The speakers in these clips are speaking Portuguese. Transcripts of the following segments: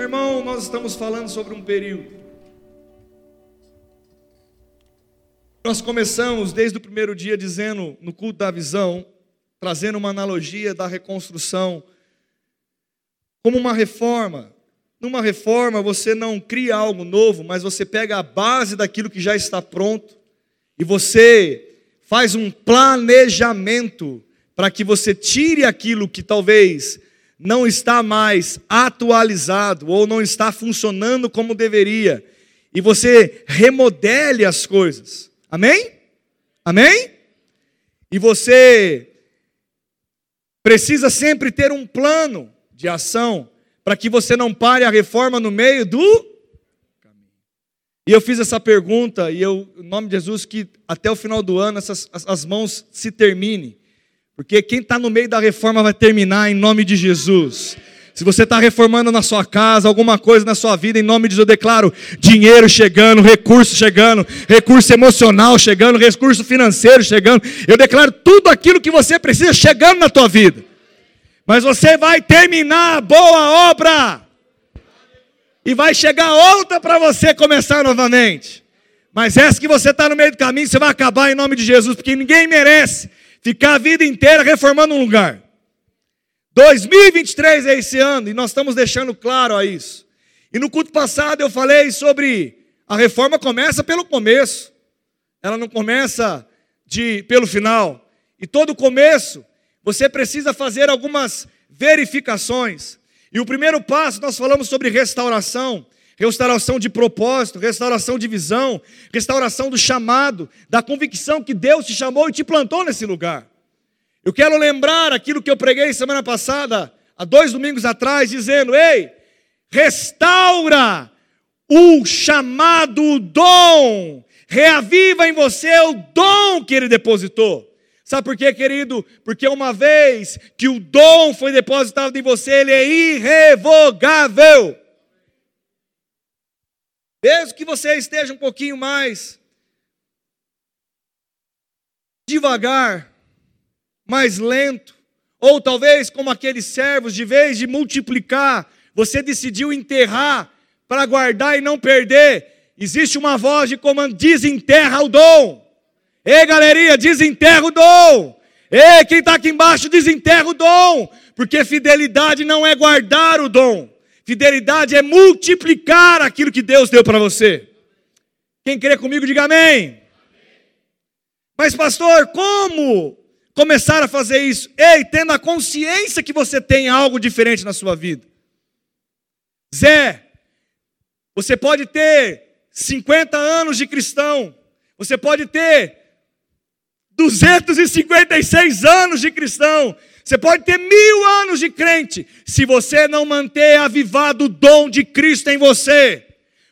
Meu irmão, nós estamos falando sobre um período. Nós começamos desde o primeiro dia dizendo no culto da visão, trazendo uma analogia da reconstrução como uma reforma. Numa reforma você não cria algo novo, mas você pega a base daquilo que já está pronto e você faz um planejamento para que você tire aquilo que talvez não está mais atualizado ou não está funcionando como deveria e você remodele as coisas. Amém? Amém? E você precisa sempre ter um plano de ação para que você não pare a reforma no meio do. E eu fiz essa pergunta e eu, em nome de Jesus, que até o final do ano essas, as, as mãos se terminem, porque quem está no meio da reforma vai terminar em nome de Jesus. Se você está reformando na sua casa, alguma coisa na sua vida, em nome de Deus, eu declaro dinheiro chegando, recurso chegando, recurso emocional chegando, recurso financeiro chegando. Eu declaro tudo aquilo que você precisa chegando na tua vida. Mas você vai terminar a boa obra. E vai chegar outra para você começar novamente. Mas essa que você está no meio do caminho, você vai acabar em nome de Jesus, porque ninguém merece ficar a vida inteira reformando um lugar. 2023 é esse ano e nós estamos deixando claro a isso. E no culto passado eu falei sobre a reforma começa pelo começo. Ela não começa de pelo final. E todo começo você precisa fazer algumas verificações. E o primeiro passo nós falamos sobre restauração, restauração de propósito, restauração de visão, restauração do chamado, da convicção que Deus te chamou e te plantou nesse lugar. Eu quero lembrar aquilo que eu preguei semana passada, há dois domingos atrás, dizendo: ei, restaura o chamado dom, reaviva em você o dom que ele depositou. Sabe por quê, querido? Porque uma vez que o dom foi depositado em você, ele é irrevogável. Mesmo que você esteja um pouquinho mais devagar, mais lento, ou talvez como aqueles servos, de vez de multiplicar, você decidiu enterrar para guardar e não perder. Existe uma voz de comando: desenterra o dom. Ei, galeria, desenterra o dom. Ei, quem está aqui embaixo, desenterra o dom. Porque fidelidade não é guardar o dom, fidelidade é multiplicar aquilo que Deus deu para você. Quem crê comigo, diga amém. Mas, pastor, como começar a fazer isso. Ei, tendo a consciência que você tem algo diferente na sua vida. Zé, você pode ter 50 anos de cristão, você pode ter 256 anos de cristão, você pode ter mil anos de crente, se você não manter avivado o dom de Cristo em você.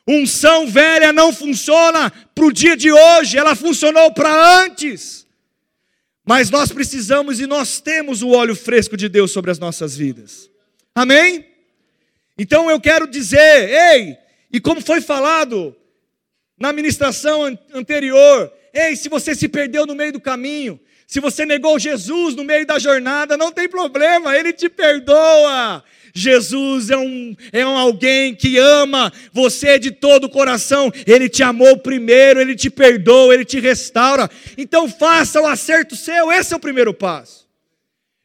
Unção velha não funciona para o dia de hoje, ela funcionou para antes. Mas nós precisamos e nós temos o óleo fresco de Deus sobre as nossas vidas. Amém? Então eu quero dizer, ei, e como foi falado na ministração anterior, ei, se você se perdeu no meio do caminho, se você negou Jesus no meio da jornada, não tem problema, Ele te perdoa. Jesus é um, é um alguém que ama você de todo o coração. Ele te amou primeiro, ele te perdoa, ele te restaura. Então faça o acerto seu, esse é o primeiro passo.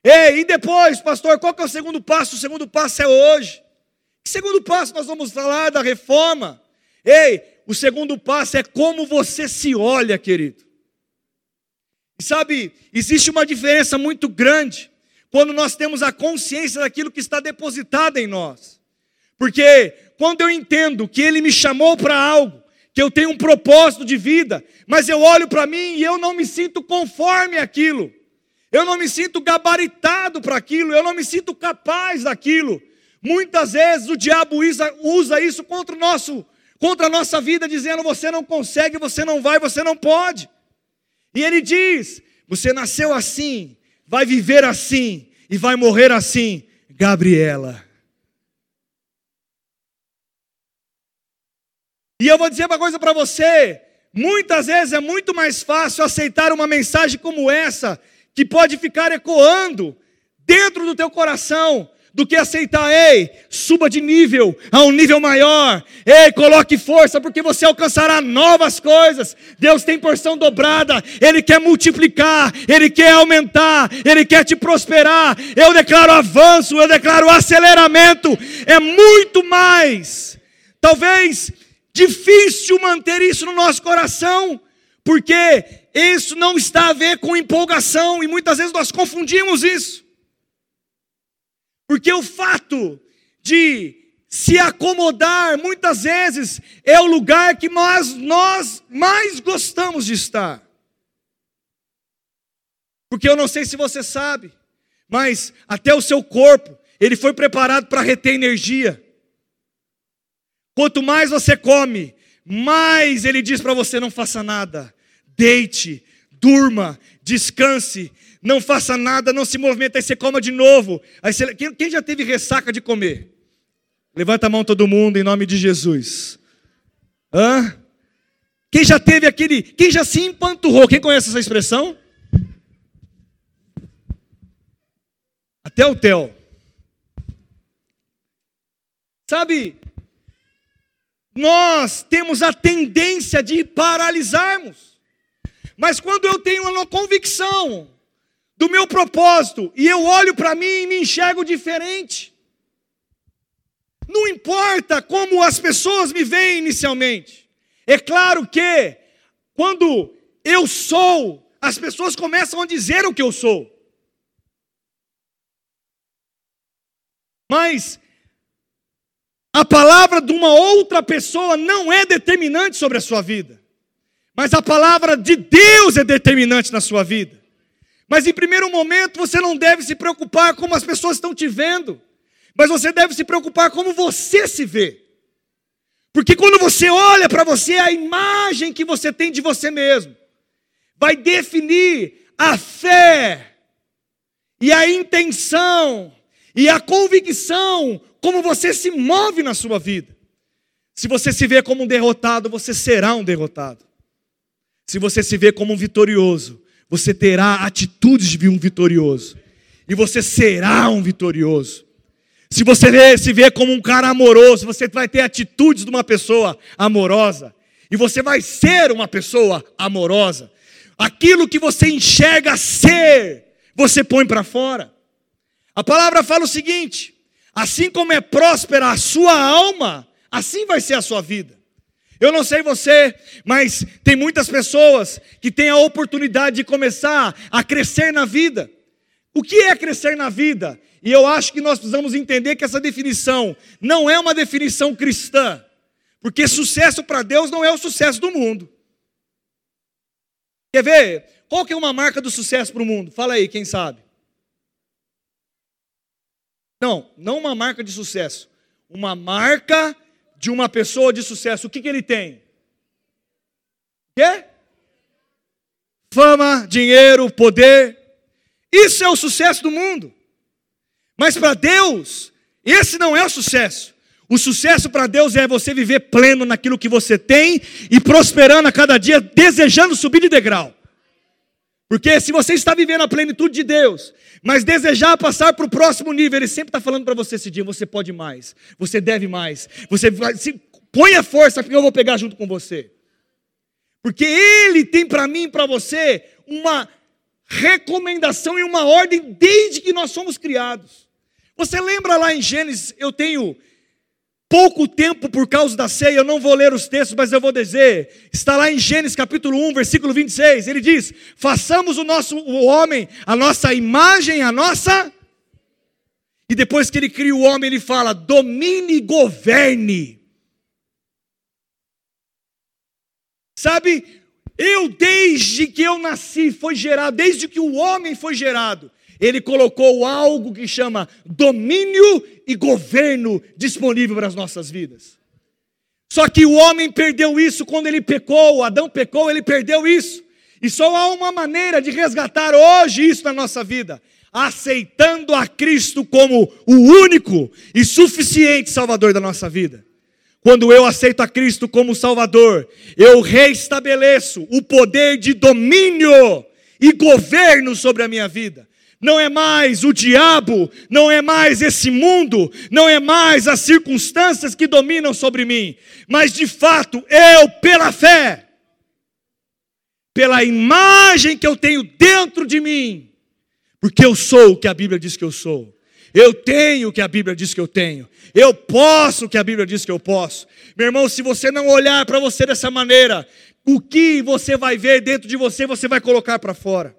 Ei, e depois, pastor, qual que é o segundo passo? O segundo passo é hoje. Que segundo passo nós vamos falar da reforma? Ei, o segundo passo é como você se olha, querido. Sabe, existe uma diferença muito grande quando nós temos a consciência daquilo que está depositado em nós. Porque quando eu entendo que Ele me chamou para algo, que eu tenho um propósito de vida, mas eu olho para mim e eu não me sinto conforme aquilo, eu não me sinto gabaritado para aquilo, eu não me sinto capaz daquilo. Muitas vezes o diabo usa, isso contra nosso, contra a nossa vida, dizendo: você não consegue, você não vai, você não pode. E ele diz: você nasceu assim, vai viver assim e vai morrer assim, Gabriela. E eu vou dizer uma coisa para você: muitas vezes é muito mais fácil aceitar uma mensagem como essa, que pode ficar ecoando dentro do teu coração, do que aceitar, ei, suba de nível a um nível maior, ei, coloque força, porque você alcançará novas coisas. Deus tem porção dobrada, Ele quer multiplicar, Ele quer aumentar, Ele quer te prosperar. Eu declaro avanço, eu declaro aceleramento, é muito mais. Talvez difícil manter isso no nosso coração, porque isso não está a ver com empolgação, e muitas vezes nós confundimos isso. Porque o fato de se acomodar, muitas vezes, é o lugar que nós, nós mais gostamos de estar. Porque eu não sei se você sabe, mas até o seu corpo, ele foi preparado para reter energia. Quanto mais você come, mais ele diz para você: não faça nada, deite, durma, descanse, não faça nada, não se movimenta, aí você coma de novo. Aí você, quem, já teve ressaca de comer? Levanta a mão todo mundo em nome de Jesus. Hã? Quem já teve aquele, quem já se empanturrou? Quem conhece essa expressão? Até o Theo. Sabe, nós temos a tendência de paralisarmos. Mas quando eu tenho uma convicção do meu propósito e eu olho para mim e me enxergo diferente. Não importa como as pessoas me veem inicialmente. É claro que quando eu sou, as pessoas começam a dizer o que eu sou. Mas a palavra de uma outra pessoa não é determinante sobre a sua vida. Mas a palavra de Deus é determinante na sua vida. Mas em primeiro momento você não deve se preocupar como as pessoas estão te vendo, mas você deve se preocupar como você se vê. Porque quando você olha para você, a imagem que você tem de você mesmo vai definir a fé e a intenção e a convicção como você se move na sua vida. Se você se vê como um derrotado, você será um derrotado. Se você se vê como um vitorioso, você terá atitudes de um vitorioso. E você será um vitorioso. Se você se vê como um cara amoroso, você vai ter atitudes de uma pessoa amorosa. E você vai ser uma pessoa amorosa. Aquilo que você enxerga ser, você põe para fora. A palavra fala o seguinte: assim como é próspera a sua alma, assim vai ser a sua vida. Eu não sei você, mas tem muitas pessoas que têm a oportunidade de começar a crescer na vida. O que é crescer na vida? E eu acho que nós precisamos entender que essa definição não é uma definição cristã, porque sucesso para Deus não é o sucesso do mundo. Quer ver? Qual que é uma marca do sucesso para o mundo? Fala aí, quem sabe? Não, não uma marca de sucesso. Uma marca de uma pessoa de sucesso, o que, que ele tem? Quê? Fama, dinheiro, poder. Isso é o sucesso do mundo. Mas para Deus, esse não é o sucesso. O sucesso para Deus é você viver pleno naquilo que você tem e prosperando a cada dia, desejando subir de degrau. Porque se você está vivendo a plenitude de Deus, mas desejar passar para o próximo nível, Ele sempre está falando para você esse dia: você pode mais, você deve mais, você vai, se, põe a força, porque eu vou pegar junto com você. Porque Ele tem para mim e para você uma recomendação e uma ordem desde que nós somos criados. Você lembra lá em Gênesis, eu tenho pouco tempo por causa da ceia, eu não vou ler os textos, mas eu vou dizer, está lá em Gênesis capítulo 1, versículo 26, ele diz: "Façamos o nosso o homem, a nossa imagem, a nossa E depois que ele cria o homem, ele fala: "Domine e governe". Sabe? Eu desde que eu nasci foi gerado, desde que o homem foi gerado, ele colocou algo que chama domínio e governo disponível para as nossas vidas. Só que o homem perdeu isso quando ele pecou, Adão pecou, ele perdeu isso. E só há uma maneira de resgatar hoje isso na nossa vida: aceitando a Cristo como o único e suficiente Salvador da nossa vida. Quando eu aceito a Cristo como Salvador, eu reestabeleço o poder de domínio e governo sobre a minha vida. Não é mais o diabo, não é mais esse mundo, não é mais as circunstâncias que dominam sobre mim, mas de fato eu, pela fé, pela imagem que eu tenho dentro de mim, porque eu sou o que a Bíblia diz que eu sou, eu tenho o que a Bíblia diz que eu tenho, eu posso o que a Bíblia diz que eu posso. Meu irmão, se você não olhar para você dessa maneira, o que você vai ver dentro de você, você vai colocar para fora.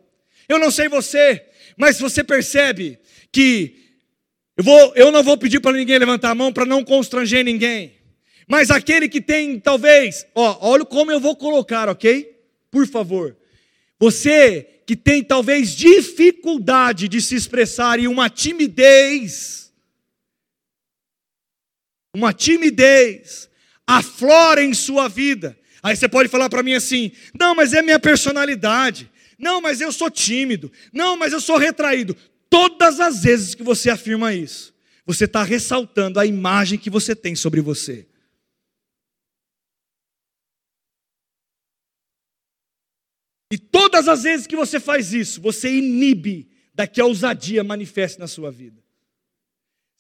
Eu não sei você, mas você percebe que eu, vou, eu não vou pedir para ninguém levantar a mão para não constranger ninguém. Mas aquele que tem, talvez, ó, olha como eu vou colocar, ok? Por favor. Você que tem talvez dificuldade de se expressar e uma timidez, uma timidez aflora em sua vida. Aí você pode falar para mim assim: não, mas é minha personalidade. Não, mas eu sou tímido. Não, mas eu sou retraído. Todas as vezes que você afirma isso, você está ressaltando a imagem que você tem sobre você. E todas as vezes que você faz isso, você inibe da que a ousadia manifeste na sua vida.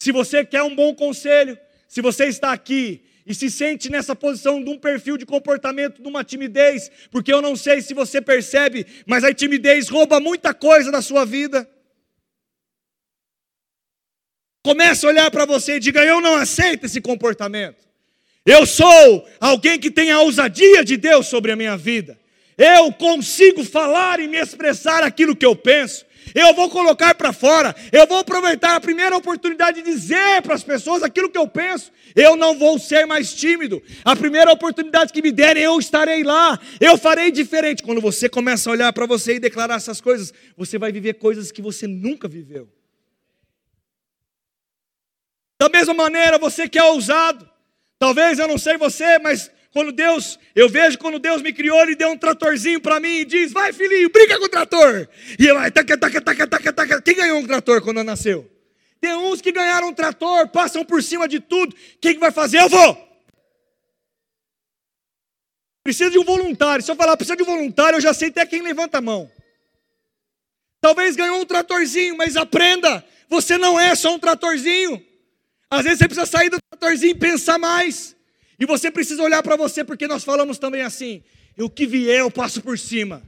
Se você quer um bom conselho, se você está aqui e se sente nessa posição de um perfil de comportamento, de uma timidez, porque eu não sei se você percebe, mas a timidez rouba muita coisa da sua vida. Comece a olhar para você e diga: Eu não aceito esse comportamento. Eu sou alguém que tem a ousadia de Deus sobre a minha vida. Eu consigo falar e me expressar aquilo que eu penso eu vou colocar para fora, eu vou aproveitar a primeira oportunidade de dizer para as pessoas aquilo que eu penso. Eu não vou ser mais tímido. A primeira oportunidade que me derem, eu estarei lá. Eu farei diferente. Quando você começa a olhar para você e declarar essas coisas, você vai viver coisas que você nunca viveu. Da mesma maneira, você que é ousado, talvez eu não sei você, mas quando Deus, eu vejo quando Deus me criou, Ele deu um tratorzinho para mim e diz: Vai, filhinho, brinca com o trator. E eu, taca, taca, taca, taca, taca. Quem ganhou um trator quando nasceu? Tem uns que ganharam um trator, passam por cima de tudo. Quem que vai fazer? Eu vou. Precisa de um voluntário. Se eu falar precisa de um voluntário, eu já sei até quem levanta a mão. Talvez ganhou um tratorzinho, mas aprenda: você não é só um tratorzinho. Às vezes você precisa sair do tratorzinho e pensar mais. E você precisa olhar para você, porque nós falamos também assim: o que vier eu passo por cima.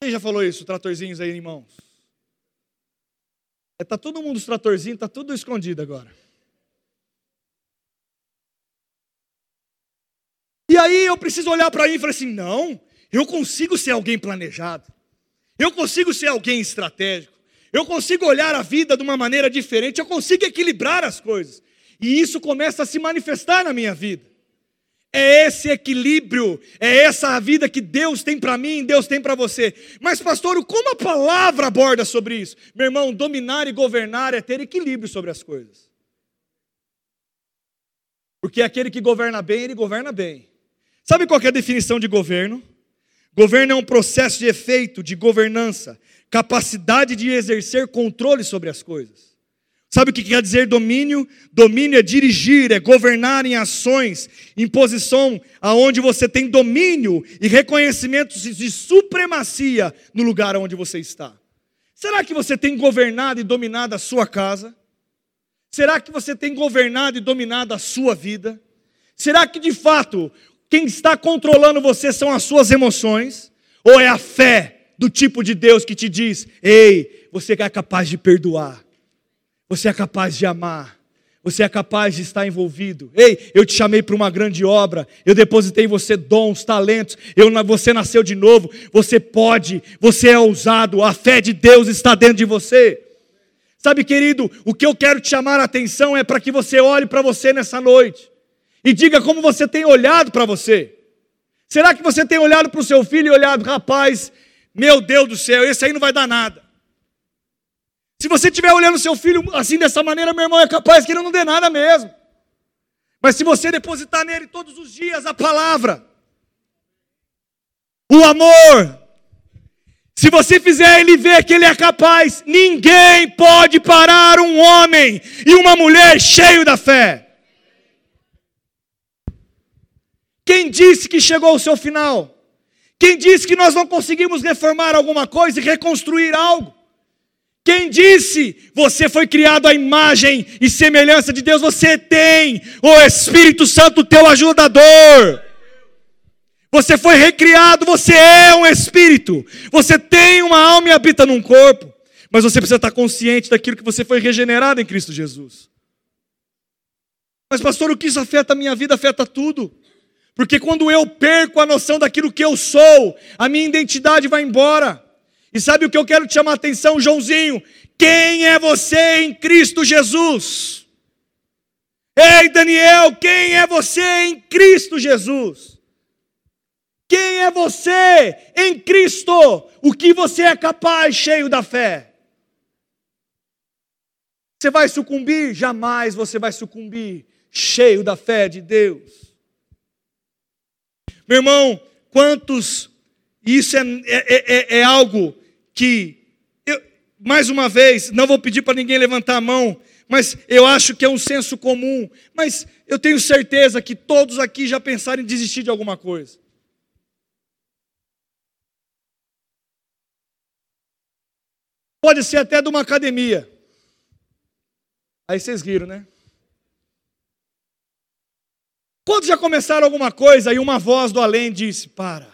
Quem já falou isso, tratorzinhos aí, irmãos? Está é, todo mundo os tratorzinhos, está tudo escondido agora. E aí eu preciso olhar para mim e falar assim: não, eu consigo ser alguém planejado, eu consigo ser alguém estratégico, eu consigo olhar a vida de uma maneira diferente, eu consigo equilibrar as coisas. E isso começa a se manifestar na minha vida. É esse equilíbrio, é essa a vida que Deus tem para mim, Deus tem para você. Mas, pastor, como a palavra aborda sobre isso? Meu irmão, dominar e governar é ter equilíbrio sobre as coisas. Porque aquele que governa bem, ele governa bem. Sabe qual é a definição de governo? Governo é um processo de efeito, de governança, capacidade de exercer controle sobre as coisas. Sabe o que quer dizer domínio? Domínio é dirigir, é governar em ações, em posição aonde você tem domínio e reconhecimento de supremacia no lugar onde você está. Será que você tem governado e dominado a sua casa? Será que você tem governado e dominado a sua vida? Será que de fato quem está controlando você são as suas emoções? Ou é a fé do tipo de Deus que te diz: ei, você é capaz de perdoar? Você é capaz de amar. Você é capaz de estar envolvido. Ei, eu te chamei para uma grande obra. Eu depositei em você dons, talentos. Eu, você nasceu de novo. Você pode. Você é ousado. A fé de Deus está dentro de você. Sabe, querido, o que eu quero te chamar a atenção é para que você olhe para você nessa noite e diga como você tem olhado para você. Será que você tem olhado para o seu filho e olhado, rapaz, meu Deus do céu, esse aí não vai dar nada. Se você estiver olhando seu filho assim dessa maneira, meu irmão, é capaz que ele não dê nada mesmo. Mas se você depositar nele todos os dias a palavra, o amor, se você fizer ele ver que ele é capaz, ninguém pode parar um homem e uma mulher cheio da fé. Quem disse que chegou ao seu final? Quem disse que nós não conseguimos reformar alguma coisa e reconstruir algo? Quem disse você foi criado à imagem e semelhança de Deus? Você tem o Espírito Santo, teu ajudador. Você foi recriado, você é um espírito. Você tem uma alma e habita num corpo. Mas você precisa estar consciente daquilo que você foi regenerado em Cristo Jesus. Mas, pastor, o que isso afeta a minha vida? Afeta tudo. Porque quando eu perco a noção daquilo que eu sou, a minha identidade vai embora. E sabe o que eu quero te chamar a atenção, Joãozinho? Quem é você em Cristo Jesus? Ei, Daniel, quem é você em Cristo Jesus? Quem é você em Cristo? O que você é capaz, cheio da fé? Você vai sucumbir? Jamais você vai sucumbir, cheio da fé de Deus. Meu irmão, quantos. Isso é, é, é, é algo que. Eu, mais uma vez, não vou pedir para ninguém levantar a mão, mas eu acho que é um senso comum. Mas eu tenho certeza que todos aqui já pensaram em desistir de alguma coisa. Pode ser até de uma academia. Aí vocês riram, né? Quando já começaram alguma coisa e uma voz do além disse: Para.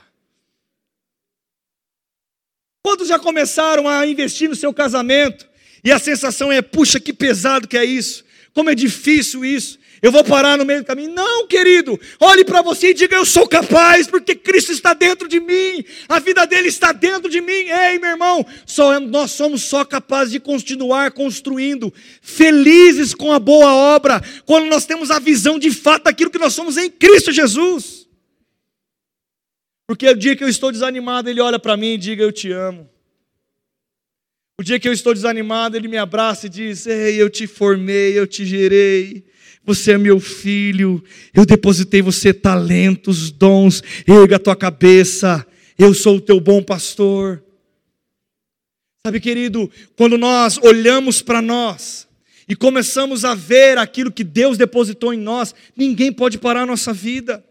Quando já começaram a investir no seu casamento e a sensação é: Puxa, que pesado que é isso, como é difícil isso eu vou parar no meio do caminho. Não, querido, olhe para você e diga: Eu sou capaz, porque Cristo está dentro de mim, a vida dele está dentro de mim. Ei, meu irmão, só, nós somos só capazes de continuar construindo, felizes com a boa obra, quando nós temos a visão de fato daquilo que nós somos em Cristo Jesus. Porque o dia que eu estou desanimado, ele olha para mim e diga: Eu te amo. O dia que eu estou desanimado, ele me abraça e diz: Ei, eu te formei, eu te gerei. Você é meu filho, eu depositei você talentos, dons, erga a tua cabeça, eu sou o teu bom pastor. Sabe, querido, quando nós olhamos para nós e começamos a ver aquilo que Deus depositou em nós, ninguém pode parar a nossa vida.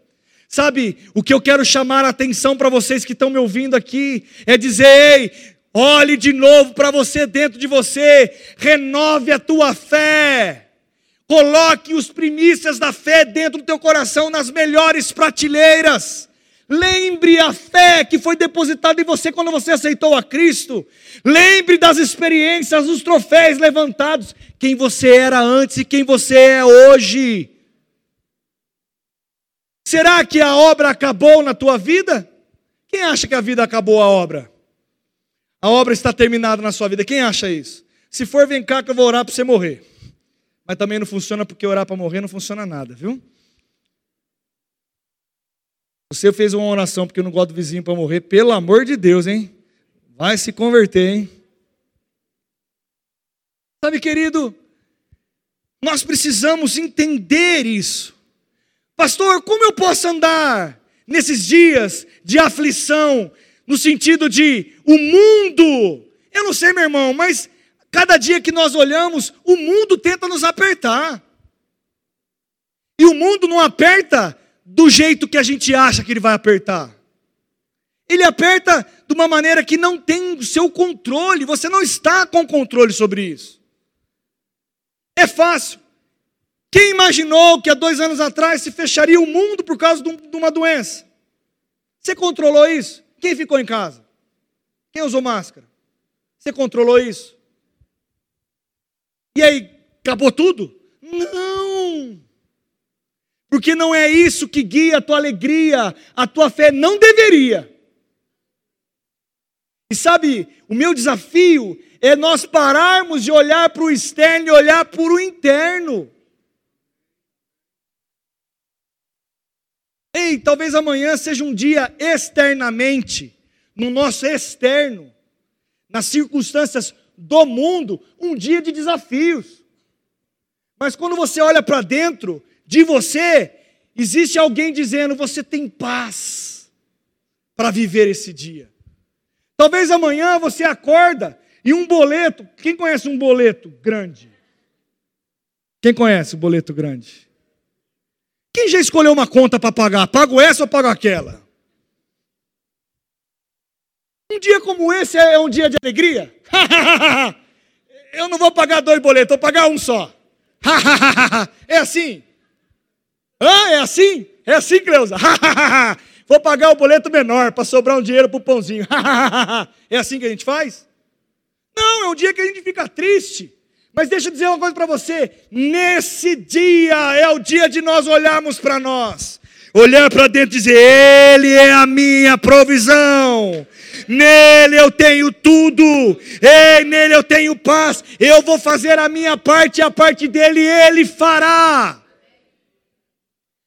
Sabe, o que eu quero chamar a atenção para vocês que estão me ouvindo aqui é dizer: ei, olhe de novo para você dentro de você, renove a tua fé. Coloque os primícias da fé dentro do teu coração nas melhores prateleiras. Lembre a fé que foi depositada em você quando você aceitou a Cristo. Lembre das experiências, dos troféus levantados, quem você era antes e quem você é hoje. Será que a obra acabou na tua vida? Quem acha que a vida acabou a obra? A obra está terminada na sua vida. Quem acha isso? Se for, vem cá que eu vou orar para você morrer. Mas também não funciona porque orar para morrer não funciona nada, viu? Você fez uma oração porque eu não gosto do vizinho para morrer, pelo amor de Deus, hein? Vai se converter, hein? Sabe, querido, nós precisamos entender isso. Pastor, como eu posso andar nesses dias de aflição, no sentido de o mundo? Eu não sei, meu irmão, mas Cada dia que nós olhamos, o mundo tenta nos apertar. E o mundo não aperta do jeito que a gente acha que ele vai apertar. Ele aperta de uma maneira que não tem o seu controle, você não está com controle sobre isso. É fácil. Quem imaginou que há dois anos atrás se fecharia o mundo por causa de uma doença? Você controlou isso? Quem ficou em casa? Quem usou máscara? Você controlou isso? E aí, acabou tudo? Não! Porque não é isso que guia a tua alegria, a tua fé não deveria. E sabe, o meu desafio é nós pararmos de olhar para o externo e olhar para o interno. Ei, talvez amanhã seja um dia externamente, no nosso externo, nas circunstâncias do mundo um dia de desafios. Mas quando você olha para dentro de você, existe alguém dizendo: você tem paz para viver esse dia. Talvez amanhã você acorda e um boleto, quem conhece um boleto grande? Quem conhece o boleto grande? Quem já escolheu uma conta para pagar? Pago essa ou pago aquela? Um dia como esse é um dia de alegria? Eu não vou pagar dois boletos, vou pagar um só. é assim? Ah, é assim? É assim, Cleusa? vou pagar o boleto menor para sobrar um dinheiro para o pãozinho. é assim que a gente faz? Não, é um dia que a gente fica triste. Mas deixa eu dizer uma coisa para você: nesse dia é o dia de nós olharmos para nós, olhar para dentro e dizer: Ele é a minha provisão, nele eu tenho tudo, Ei, nele eu tenho paz, eu vou fazer a minha parte e a parte dele ele fará.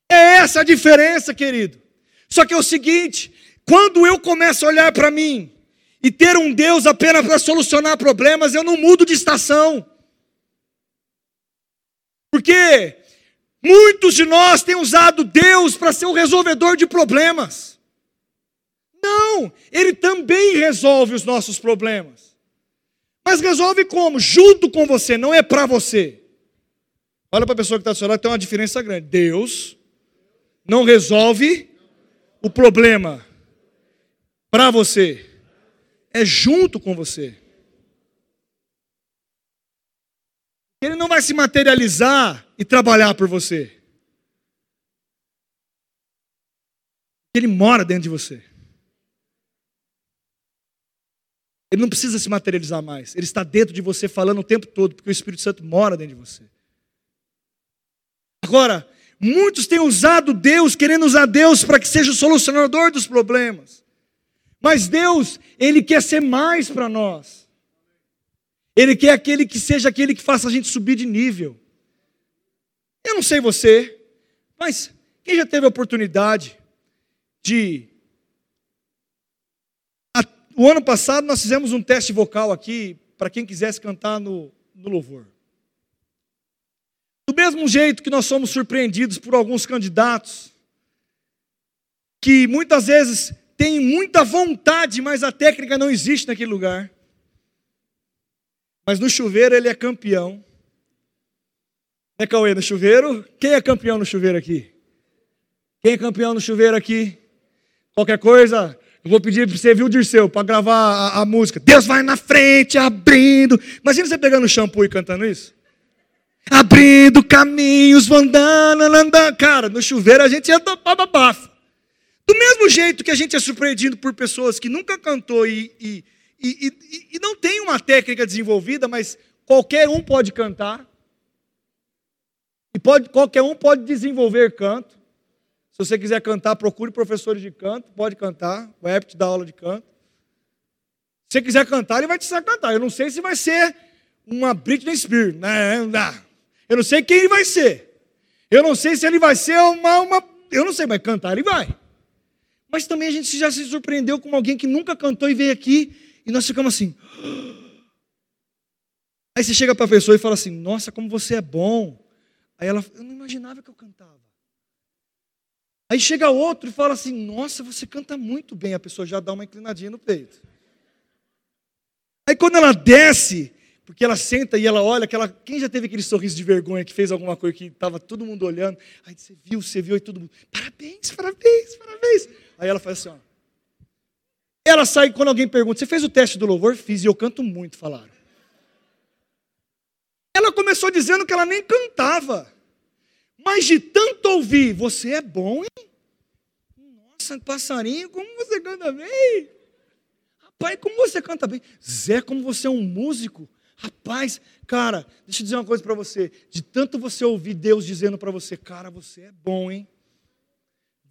É essa a diferença, querido. Só que é o seguinte: quando eu começo a olhar para mim e ter um Deus apenas para solucionar problemas, eu não mudo de estação. Porque muitos de nós têm usado Deus para ser o resolvedor de problemas. Não, Ele também resolve os nossos problemas. Mas resolve como? Junto com você, não é para você. Olha para a pessoa que está do tem uma diferença grande. Deus não resolve o problema para você, é junto com você. Ele não vai se materializar e trabalhar por você. Ele mora dentro de você. Ele não precisa se materializar mais. Ele está dentro de você falando o tempo todo, porque o Espírito Santo mora dentro de você. Agora, muitos têm usado Deus, querendo usar Deus para que seja o solucionador dos problemas. Mas Deus, Ele quer ser mais para nós. Ele quer aquele que seja aquele que faça a gente subir de nível. Eu não sei você, mas quem já teve a oportunidade de. O ano passado nós fizemos um teste vocal aqui para quem quisesse cantar no, no louvor. Do mesmo jeito que nós somos surpreendidos por alguns candidatos que muitas vezes têm muita vontade, mas a técnica não existe naquele lugar. Mas no chuveiro ele é campeão. Né, Cauê? No chuveiro? Quem é campeão no chuveiro aqui? Quem é campeão no chuveiro aqui? Qualquer coisa, eu vou pedir para você, viu, Dirceu, para gravar a, a, música. Deus vai na frente, abrindo. Imagina você pegando shampoo e cantando isso. Abrindo caminhos, andando, andando. Cara, no chuveiro a gente é bafo. Do mesmo jeito que a gente é surpreendido por pessoas que nunca cantou e, e e, e, e não tem uma técnica desenvolvida, mas qualquer um pode cantar. E pode, qualquer um pode desenvolver canto. Se você quiser cantar, procure professores de canto, pode cantar. O Ep te dá aula de canto. Se você quiser cantar, ele vai te ensinar a cantar. Eu não sei se vai ser uma Britney Spears. Né? Eu não sei quem ele vai ser. Eu não sei se ele vai ser uma, uma. Eu não sei, mas cantar ele vai. Mas também a gente já se surpreendeu com alguém que nunca cantou e veio aqui e nós ficamos assim. Aí você chega para a pessoa e fala assim: Nossa, como você é bom. Aí ela, eu não imaginava que eu cantava. Aí chega outro e fala assim: Nossa, você canta muito bem. A pessoa já dá uma inclinadinha no peito. Aí quando ela desce, porque ela senta e ela olha, aquela, quem já teve aquele sorriso de vergonha que fez alguma coisa que estava todo mundo olhando? Aí você viu, você viu, e todo mundo, parabéns, parabéns, parabéns. Aí ela faz assim: ó. Ela sai quando alguém pergunta: Você fez o teste do louvor? Fiz e eu canto muito, falaram. Ela começou dizendo que ela nem cantava. Mas de tanto ouvir, você é bom, hein? Nossa, passarinho, como você canta bem. Rapaz, como você canta bem. Zé, como você é um músico. Rapaz, cara, deixa eu dizer uma coisa para você. De tanto você ouvir Deus dizendo para você, cara, você é bom, hein?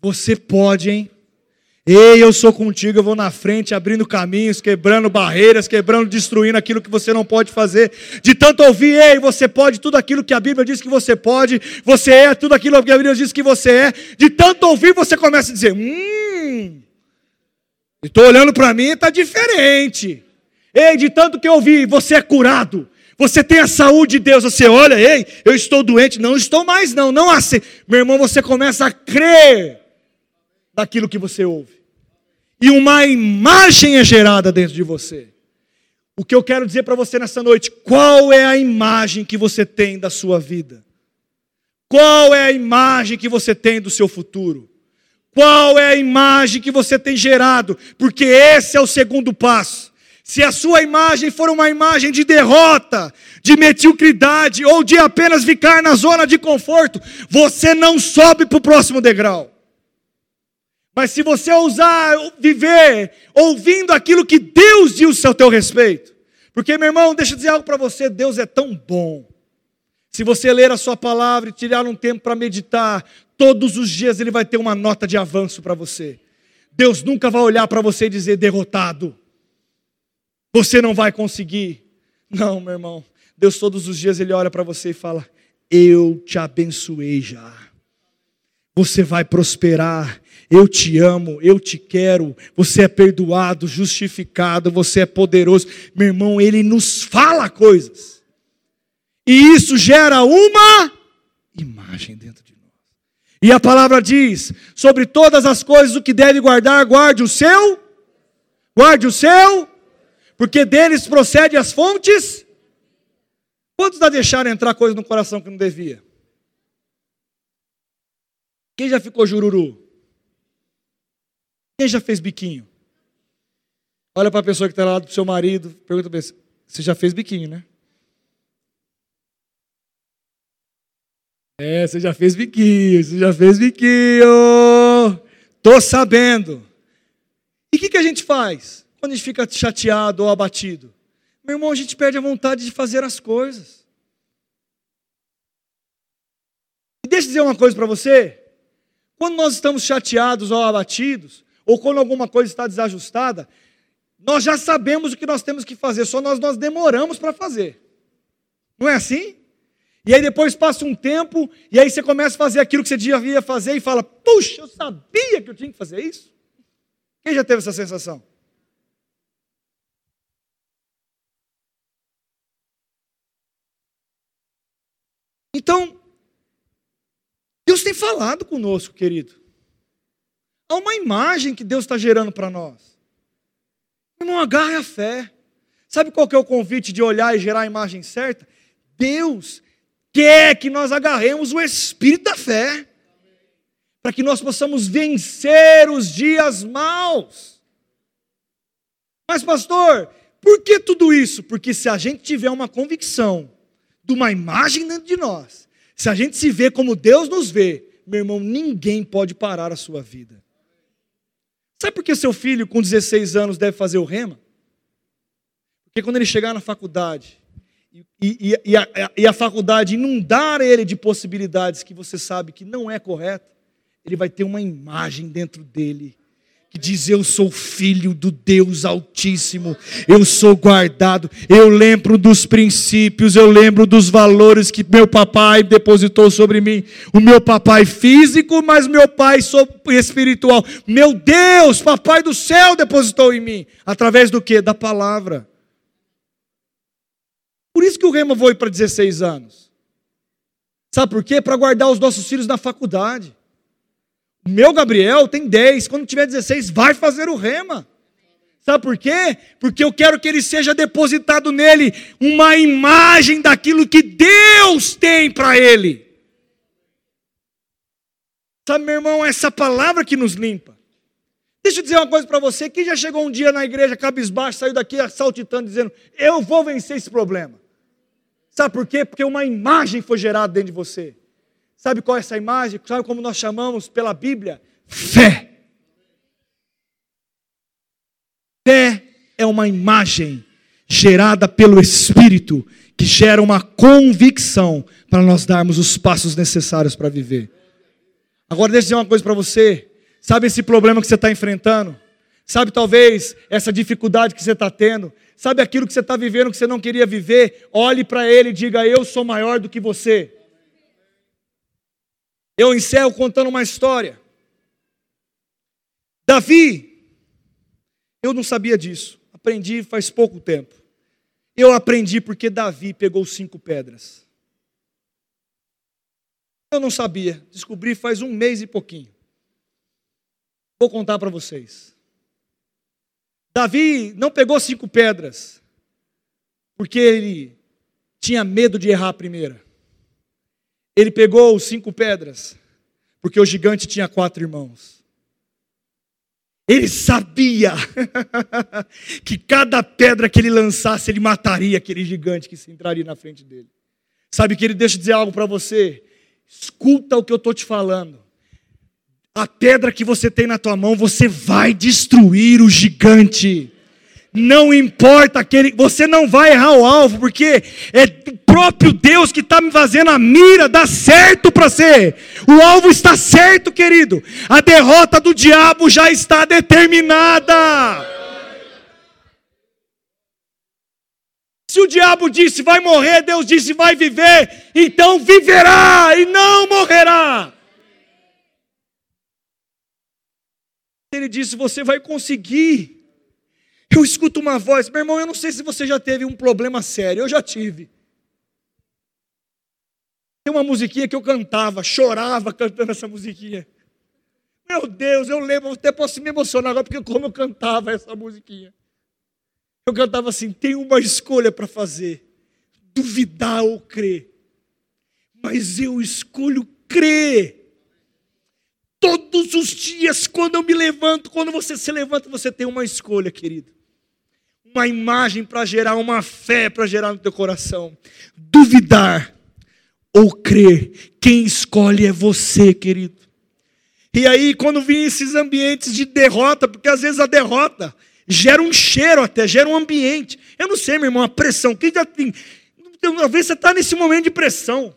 Você pode, hein? Ei, eu sou contigo, eu vou na frente, abrindo caminhos, quebrando barreiras, quebrando, destruindo aquilo que você não pode fazer. De tanto ouvir, ei, você pode tudo aquilo que a Bíblia diz que você pode, você é tudo aquilo que a Bíblia diz que você é. De tanto ouvir, você começa a dizer: Hum, estou olhando para mim está diferente. Ei, de tanto que eu ouvi, você é curado. Você tem a saúde de Deus, você olha, ei, eu estou doente, não estou mais, não, não assim. Meu irmão, você começa a crer daquilo que você ouve. E uma imagem é gerada dentro de você. O que eu quero dizer para você nessa noite, qual é a imagem que você tem da sua vida? Qual é a imagem que você tem do seu futuro? Qual é a imagem que você tem gerado? Porque esse é o segundo passo. Se a sua imagem for uma imagem de derrota, de mediocridade ou de apenas ficar na zona de conforto, você não sobe para o próximo degrau. Mas se você ousar viver ouvindo aquilo que Deus diz ao teu respeito, porque meu irmão, deixa eu dizer algo para você: Deus é tão bom. Se você ler a sua palavra e tirar um tempo para meditar, todos os dias ele vai ter uma nota de avanço para você. Deus nunca vai olhar para você e dizer derrotado. Você não vai conseguir. Não, meu irmão. Deus todos os dias ele olha para você e fala: "Eu te abençoei já. Você vai prosperar. Eu te amo, eu te quero. Você é perdoado, justificado, você é poderoso." Meu irmão, ele nos fala coisas. E isso gera uma imagem dentro de nós. E a palavra diz: sobre todas as coisas o que deve guardar, guarde o seu, guarde o seu, porque deles procede as fontes. Quantos já deixaram entrar coisa no coração que não devia? Quem já ficou jururu? Quem já fez biquinho? Olha para a pessoa que está lá do seu marido, pergunta para ele, você já fez biquinho, né? É, você já fez biquinho, você já fez biquinho. Tô sabendo. E o que, que a gente faz quando a gente fica chateado ou abatido? Meu irmão, a gente perde a vontade de fazer as coisas. E deixa eu dizer uma coisa para você. Quando nós estamos chateados ou abatidos, ou quando alguma coisa está desajustada, nós já sabemos o que nós temos que fazer, só nós, nós demoramos para fazer. Não é assim? E aí depois passa um tempo, e aí você começa a fazer aquilo que você devia fazer e fala: Puxa, eu sabia que eu tinha que fazer isso. Quem já teve essa sensação? Então, Deus tem falado conosco, querido. Há uma imagem que Deus está gerando para nós. Irmão, agarre a fé. Sabe qual que é o convite de olhar e gerar a imagem certa? Deus quer que nós agarremos o espírito da fé, para que nós possamos vencer os dias maus. Mas, pastor, por que tudo isso? Porque se a gente tiver uma convicção de uma imagem dentro de nós, se a gente se vê como Deus nos vê, meu irmão, ninguém pode parar a sua vida. Sabe por que seu filho com 16 anos deve fazer o rema? Porque quando ele chegar na faculdade, e, e, e, a, e, a, faculdade inundar ele de possibilidades que você sabe que não é correta, ele vai ter uma imagem dentro dele que diz: Eu sou filho do Deus Altíssimo, eu sou guardado, eu lembro dos princípios, eu lembro dos valores que meu papai depositou sobre mim. O meu papai físico, mas meu pai espiritual. Meu Deus, papai do céu depositou em mim, através do que? Da palavra. Por isso que o Rema foi para 16 anos. Sabe por quê? Para guardar os nossos filhos na faculdade. Meu Gabriel tem 10, quando tiver 16, vai fazer o Rema. Sabe por quê? Porque eu quero que ele seja depositado nele uma imagem daquilo que Deus tem para ele. Sabe, meu irmão, essa palavra que nos limpa. Deixa eu dizer uma coisa para você: quem já chegou um dia na igreja cabisbaixo, saiu daqui saltitando, dizendo: Eu vou vencer esse problema. Sabe por quê? Porque uma imagem foi gerada dentro de você. Sabe qual é essa imagem? Sabe como nós chamamos pela Bíblia? Fé. Fé é uma imagem gerada pelo Espírito que gera uma convicção para nós darmos os passos necessários para viver. Agora, deixa eu dizer uma coisa para você. Sabe esse problema que você está enfrentando? Sabe, talvez, essa dificuldade que você está tendo? Sabe aquilo que você está vivendo que você não queria viver? Olhe para ele e diga: Eu sou maior do que você. Eu encerro contando uma história. Davi, eu não sabia disso, aprendi faz pouco tempo. Eu aprendi porque Davi pegou cinco pedras. Eu não sabia, descobri faz um mês e pouquinho. Vou contar para vocês. Davi não pegou cinco pedras, porque ele tinha medo de errar a primeira. Ele pegou cinco pedras, porque o gigante tinha quatro irmãos. Ele sabia que cada pedra que ele lançasse, ele mataria aquele gigante que se entraria na frente dele. Sabe, que ele deixa dizer algo para você. Escuta o que eu estou te falando. A pedra que você tem na tua mão, você vai destruir o gigante. Não importa aquele, você não vai errar o alvo, porque é o próprio Deus que está me fazendo a mira dar certo para ser. O alvo está certo, querido. A derrota do diabo já está determinada. Se o diabo disse vai morrer, Deus disse vai viver, então viverá e não morrerá. Ele disse: você vai conseguir. Eu escuto uma voz, meu irmão, eu não sei se você já teve um problema sério, eu já tive. Tem uma musiquinha que eu cantava, chorava cantando essa musiquinha. Meu Deus, eu lembro, até posso me emocionar agora, porque como eu cantava essa musiquinha. Eu cantava assim: tem uma escolha para fazer, duvidar ou crer. Mas eu escolho crer. Todos os dias, quando eu me levanto, quando você se levanta, você tem uma escolha, querido uma imagem para gerar uma fé para gerar no teu coração. Duvidar ou crer, quem escolhe é você, querido. E aí, quando vem esses ambientes de derrota, porque às vezes a derrota gera um cheiro até, gera um ambiente. Eu não sei, meu irmão, a pressão. Quem já tem. Vezes você está nesse momento de pressão.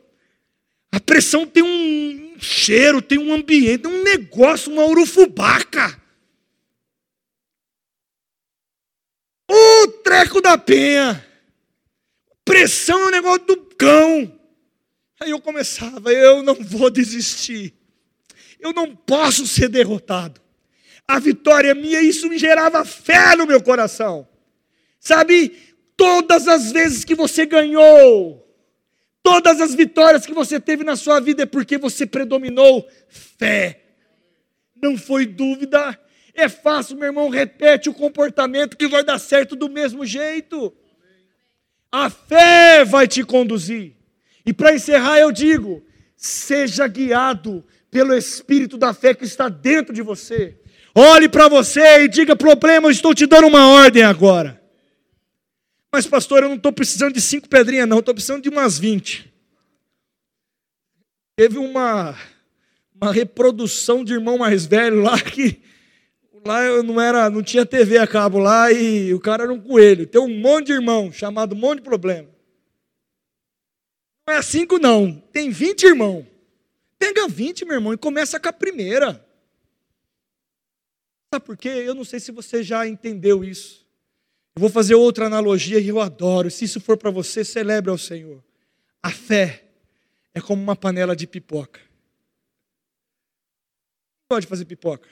A pressão tem um cheiro, tem um ambiente, um negócio, uma urufubaca. O treco da penha. Pressão é um negócio do cão. Aí eu começava, eu não vou desistir. Eu não posso ser derrotado. A vitória é minha, isso me gerava fé no meu coração. Sabe, todas as vezes que você ganhou, todas as vitórias que você teve na sua vida é porque você predominou fé. Não foi dúvida, é fácil, meu irmão, repete o comportamento que vai dar certo do mesmo jeito. A fé vai te conduzir. E para encerrar, eu digo: seja guiado pelo Espírito da fé que está dentro de você. Olhe para você e diga: problema, eu estou te dando uma ordem agora. Mas, pastor, eu não estou precisando de cinco pedrinhas, não, estou precisando de umas vinte. Teve uma, uma reprodução de irmão mais velho lá que lá eu não era, não tinha TV a cabo lá e o cara era um coelho. Tem um monte de irmão, chamado um monte de problema. Não é cinco não, tem 20 irmãos. Pega 20, meu irmão, e começa com a primeira. Sabe por quê? Eu não sei se você já entendeu isso. Eu vou fazer outra analogia e eu adoro. Se isso for para você, celebre ao Senhor. A fé é como uma panela de pipoca. Pode fazer pipoca.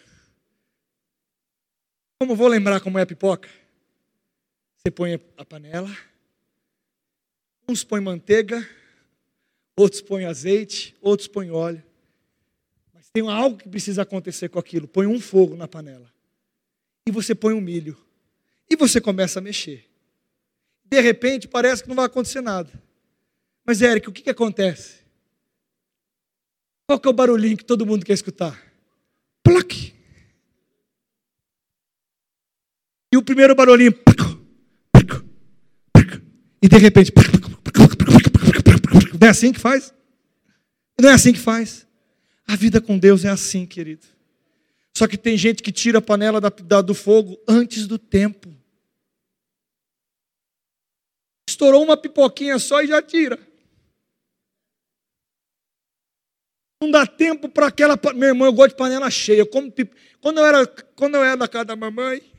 Como vou lembrar como é a pipoca? Você põe a panela, uns põem manteiga, outros põem azeite, outros põem óleo. Mas tem algo que precisa acontecer com aquilo. Põe um fogo na panela. E você põe um milho. E você começa a mexer. De repente parece que não vai acontecer nada. Mas, Eric, o que, que acontece? Qual que é o barulhinho que todo mundo quer escutar? Plaque. E o primeiro barulhinho. E de repente. Não é assim que faz? Não é assim que faz. A vida com Deus é assim, querido. Só que tem gente que tira a panela da, da, do fogo antes do tempo. Estourou uma pipoquinha só e já tira. Não dá tempo para aquela. Meu irmão, eu gosto de panela cheia. Como, quando, eu era, quando eu era da casa da mamãe,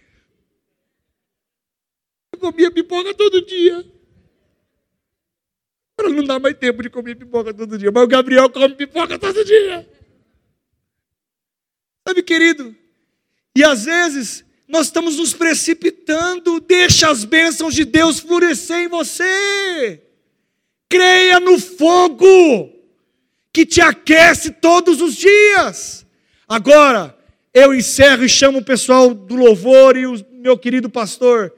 comia pipoca todo dia. Agora não dá mais tempo de comer pipoca todo dia, mas o Gabriel come pipoca todo dia. Sabe, querido? E às vezes nós estamos nos precipitando, deixa as bênçãos de Deus florescer em você. Creia no fogo que te aquece todos os dias. Agora, eu encerro e chamo o pessoal do louvor e o meu querido pastor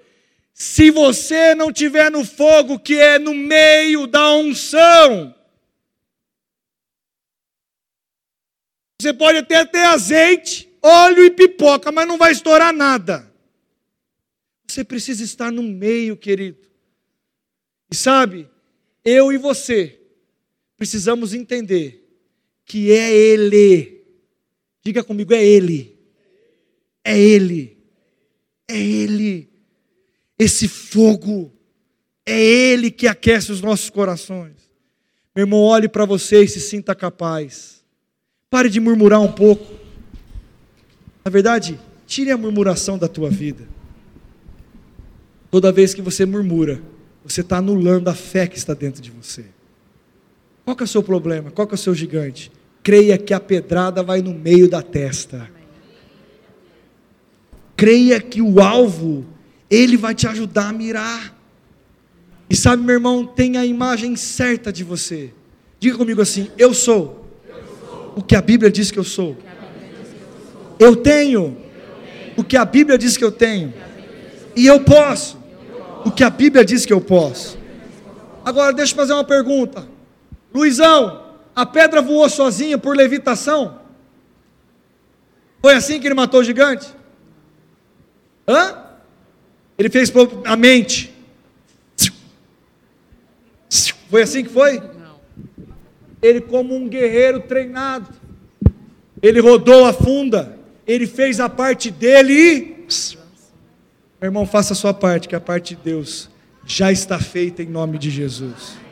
se você não tiver no fogo que é no meio da unção, você pode até ter azeite, óleo e pipoca, mas não vai estourar nada. Você precisa estar no meio, querido. E sabe, eu e você precisamos entender que é Ele. Diga comigo, é Ele. É Ele. É Ele. Esse fogo. É Ele que aquece os nossos corações. Meu irmão, olhe para você e se sinta capaz. Pare de murmurar um pouco. Na verdade, tire a murmuração da tua vida. Toda vez que você murmura, você está anulando a fé que está dentro de você. Qual é o seu problema? Qual é o seu gigante? Creia que a pedrada vai no meio da testa. Creia que o alvo, ele vai te ajudar a mirar. E sabe, meu irmão, tem a imagem certa de você. Diga comigo assim: eu sou, o que a Bíblia diz que eu sou. Eu tenho o que a Bíblia diz que eu tenho. E eu posso o que a Bíblia diz que eu posso. Agora deixa eu fazer uma pergunta. Luizão, a pedra voou sozinha por levitação? Foi assim que ele matou o gigante? Hã? Ele fez a mente. Foi assim que foi? Ele, como um guerreiro treinado, ele rodou a funda, ele fez a parte dele e. Meu irmão, faça a sua parte, que a parte de Deus já está feita em nome de Jesus.